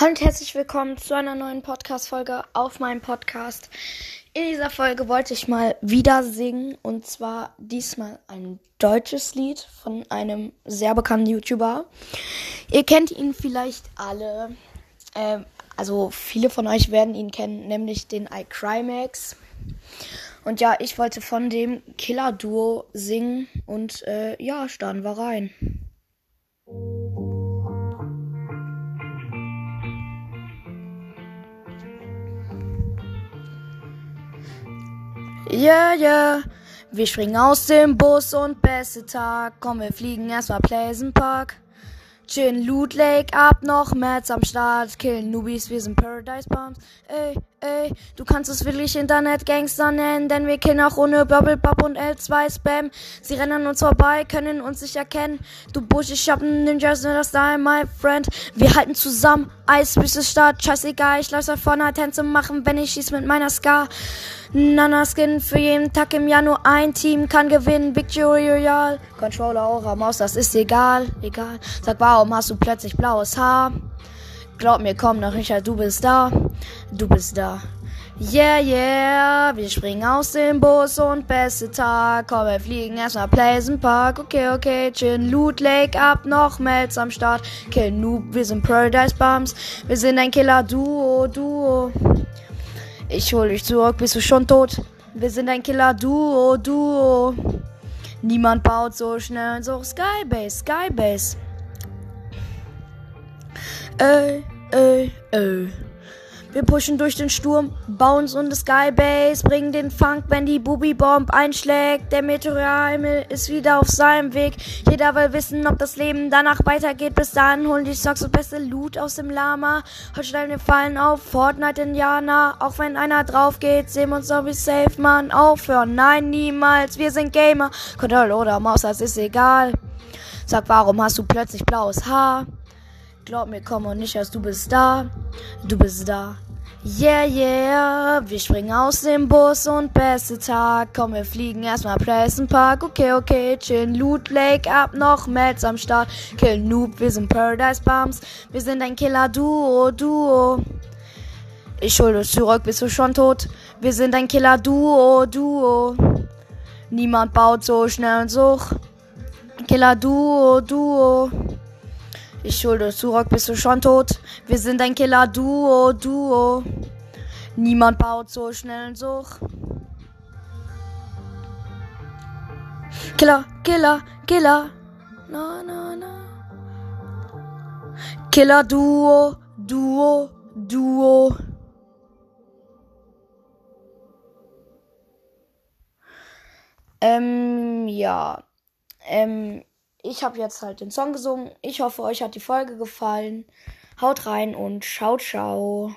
Hallo und herzlich willkommen zu einer neuen Podcast-Folge auf meinem Podcast. In dieser Folge wollte ich mal wieder singen und zwar diesmal ein deutsches Lied von einem sehr bekannten YouTuber. Ihr kennt ihn vielleicht alle. Ähm, also viele von euch werden ihn kennen, nämlich den iCrymax. Und ja, ich wollte von dem Killer-Duo singen und äh, ja, starten wir rein. Yeah, yeah. Wir springen aus dem Bus und beste Tag. Komm, wir fliegen erstmal Pleasant Park. Chillen Loot Lake ab, noch Mats am Start. Killen Nubis, wir sind Paradise Bombs. Ey, ey, du kannst es wirklich Internet Gangster nennen, denn wir killen auch ohne Bubble Bub und L2 Spam. Sie rennen uns vorbei, können uns nicht erkennen. Du Busch, ich hab Ninjas in das Style, my friend. Wir halten zusammen, Eis bis es Start. Scheißegal, ich lass da vorne Tänze machen, wenn ich schieß mit meiner Scar. Nana Skin für jeden Tag im Jahr nur ein Team kann gewinnen. Victory Royale. Controller, Aura, Maus, das ist egal. Egal. Sag, warum hast du plötzlich blaues Haar? Glaub mir, komm noch Richard, du bist da. Du bist da. Yeah, yeah, wir springen aus dem Bus und beste Tag. Komm, wir fliegen erstmal Pleasant Park. Okay, okay, chillen Loot Lake ab, noch Melz am Start. Kill Noob, wir sind Paradise Bums. Wir sind ein Killer-Duo, Duo. Ich hol dich zurück, bist du schon tot? Wir sind ein Killer-Duo, Duo. Niemand baut so schnell so Skybase, Skybase. Ey, ey, ey. Wir pushen durch den Sturm, bauen so eine Skybase, bringen den Funk, wenn die Bubi-Bomb einschlägt. Der Meteorhimmel ist wieder auf seinem Weg. Jeder will wissen, ob das Leben danach weitergeht. Bis dahin holen die Stocks und beste Loot aus dem Lama. Heute stellen wir Fallen auf, Fortnite Indianer. Auch wenn einer drauf geht, sehen wir uns so wie safe, man. Aufhören, nein, niemals. Wir sind Gamer. Kontrolle oder Maus, das ist egal. Sag, warum hast du plötzlich blaues Haar? Glaub mir, komm und nicht aus, du bist da. Du bist da. Yeah, yeah, wir springen aus dem Bus und beste Tag. Komm, wir fliegen erstmal Pleasant Park. Okay, okay, chillen Loot Lake ab, noch Melz am Start. Kill Noob, wir sind Paradise Bums. Wir sind ein Killer-Duo, Duo. Ich hol dich zurück, bist du schon tot? Wir sind ein Killer-Duo, Duo. Niemand baut so schnell und so. Killer-Duo, Duo. Ich schulde zurück, bist du schon tot? Wir sind ein Killer-Duo, Duo. Niemand baut so schnell einen Such. Killer, Killer, Killer. Na, na, na. Killer-Duo, Duo, Duo. Ähm, ja. Ähm, ich habe jetzt halt den Song gesungen. Ich hoffe, euch hat die Folge gefallen. Haut rein und ciao, ciao.